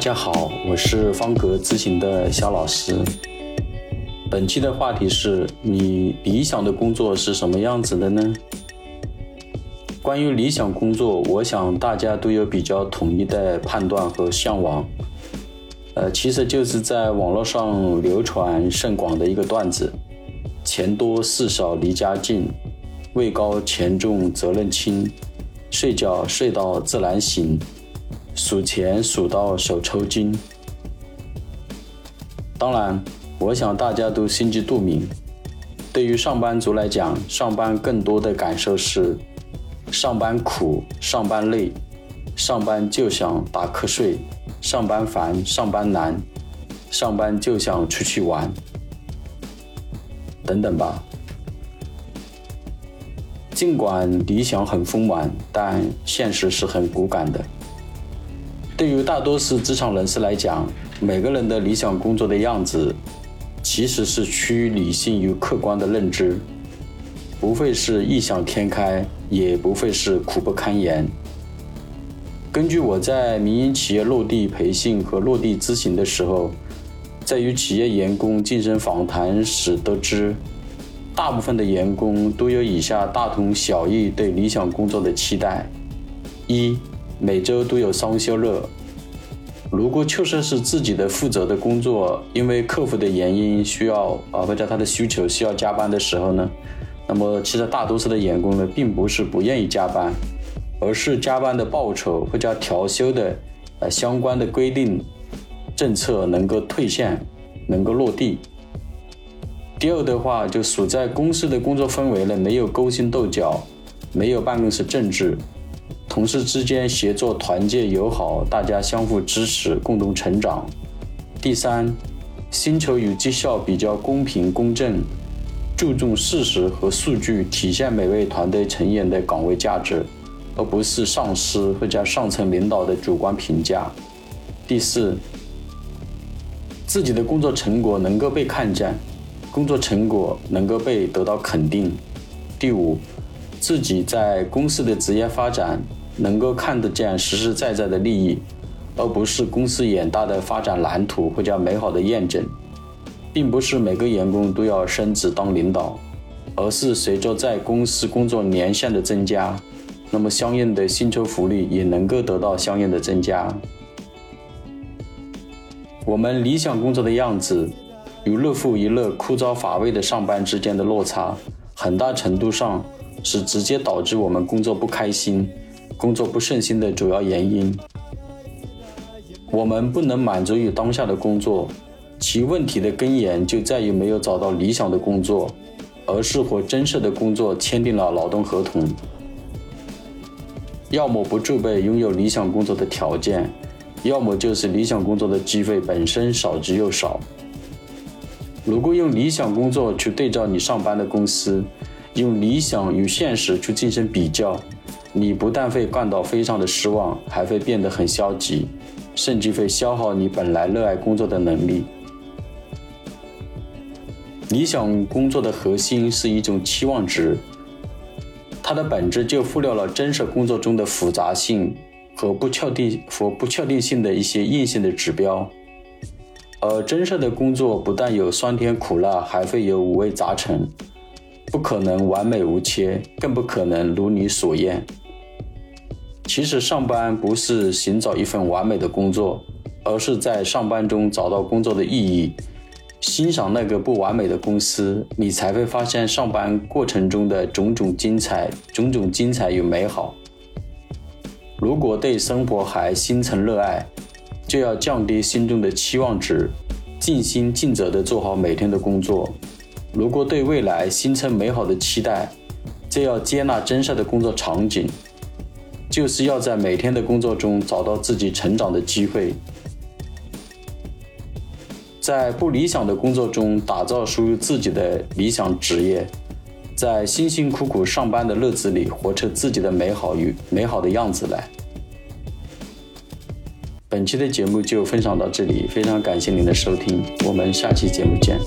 大家好，我是方格咨询的肖老师。本期的话题是你理想的工作是什么样子的呢？关于理想工作，我想大家都有比较统一的判断和向往。呃，其实就是在网络上流传甚广的一个段子：钱多事少离家近，位高权重责任轻，睡觉睡到自然醒。数钱数到手抽筋。当然，我想大家都心知肚明。对于上班族来讲，上班更多的感受是：上班苦，上班累，上班就想打瞌睡，上班烦，上班难，上班就想出去玩，等等吧。尽管理想很丰满，但现实是很骨感的。对于大多数职场人士来讲，每个人的理想工作的样子，其实是趋于理性与客观的认知，不会是异想天开，也不会是苦不堪言。根据我在民营企业落地培训和落地咨询的时候，在与企业员工进行访谈时得知，大部分的员工都有以下大同小异对理想工作的期待：一。每周都有双休日。如果确实是自己的负责的工作，因为客户的原因需要啊，或者他的需求需要加班的时候呢，那么其实大多数的员工呢，并不是不愿意加班，而是加班的报酬或者调休的呃相关的规定政策能够兑现，能够落地。第二的话，就所在公司的工作氛围呢，没有勾心斗角，没有办公室政治。同事之间协作团结友好，大家相互支持，共同成长。第三，薪酬与绩效比较公平公正，注重事实和数据，体现每位团队成员的岗位价值，而不是上司或者上层领导的主观评价。第四，自己的工作成果能够被看见，工作成果能够被得到肯定。第五，自己在公司的职业发展。能够看得见实实在在的利益，而不是公司远大的发展蓝图或者美好的愿景，并不是每个员工都要升职当领导，而是随着在公司工作年限的增加，那么相应的薪酬福利也能够得到相应的增加。我们理想工作的样子与日复一日枯燥乏味的上班之间的落差，很大程度上是直接导致我们工作不开心。工作不顺心的主要原因，我们不能满足于当下的工作，其问题的根源就在于没有找到理想的工作，而是和真实的工作签订了劳动合同。要么不具备拥有理想工作的条件，要么就是理想工作的机会本身少之又少。如果用理想工作去对照你上班的公司，用理想与现实去进行比较。你不但会感到非常的失望，还会变得很消极，甚至会消耗你本来热爱工作的能力。理想工作的核心是一种期望值，它的本质就忽略了真实工作中的复杂性和不确定和不确定性的一些硬性的指标。而真实的工作不但有酸甜苦辣，还会有五味杂陈，不可能完美无缺，更不可能如你所愿。其实上班不是寻找一份完美的工作，而是在上班中找到工作的意义，欣赏那个不完美的公司，你才会发现上班过程中的种种精彩，种种精彩与美好。如果对生活还心存热爱，就要降低心中的期望值，尽心尽责地做好每天的工作。如果对未来心存美好的期待，就要接纳真实的工作场景。就是要在每天的工作中找到自己成长的机会，在不理想的工作中打造属于自己的理想职业，在辛辛苦苦上班的日子里活出自己的美好与美好的样子来。本期的节目就分享到这里，非常感谢您的收听，我们下期节目见。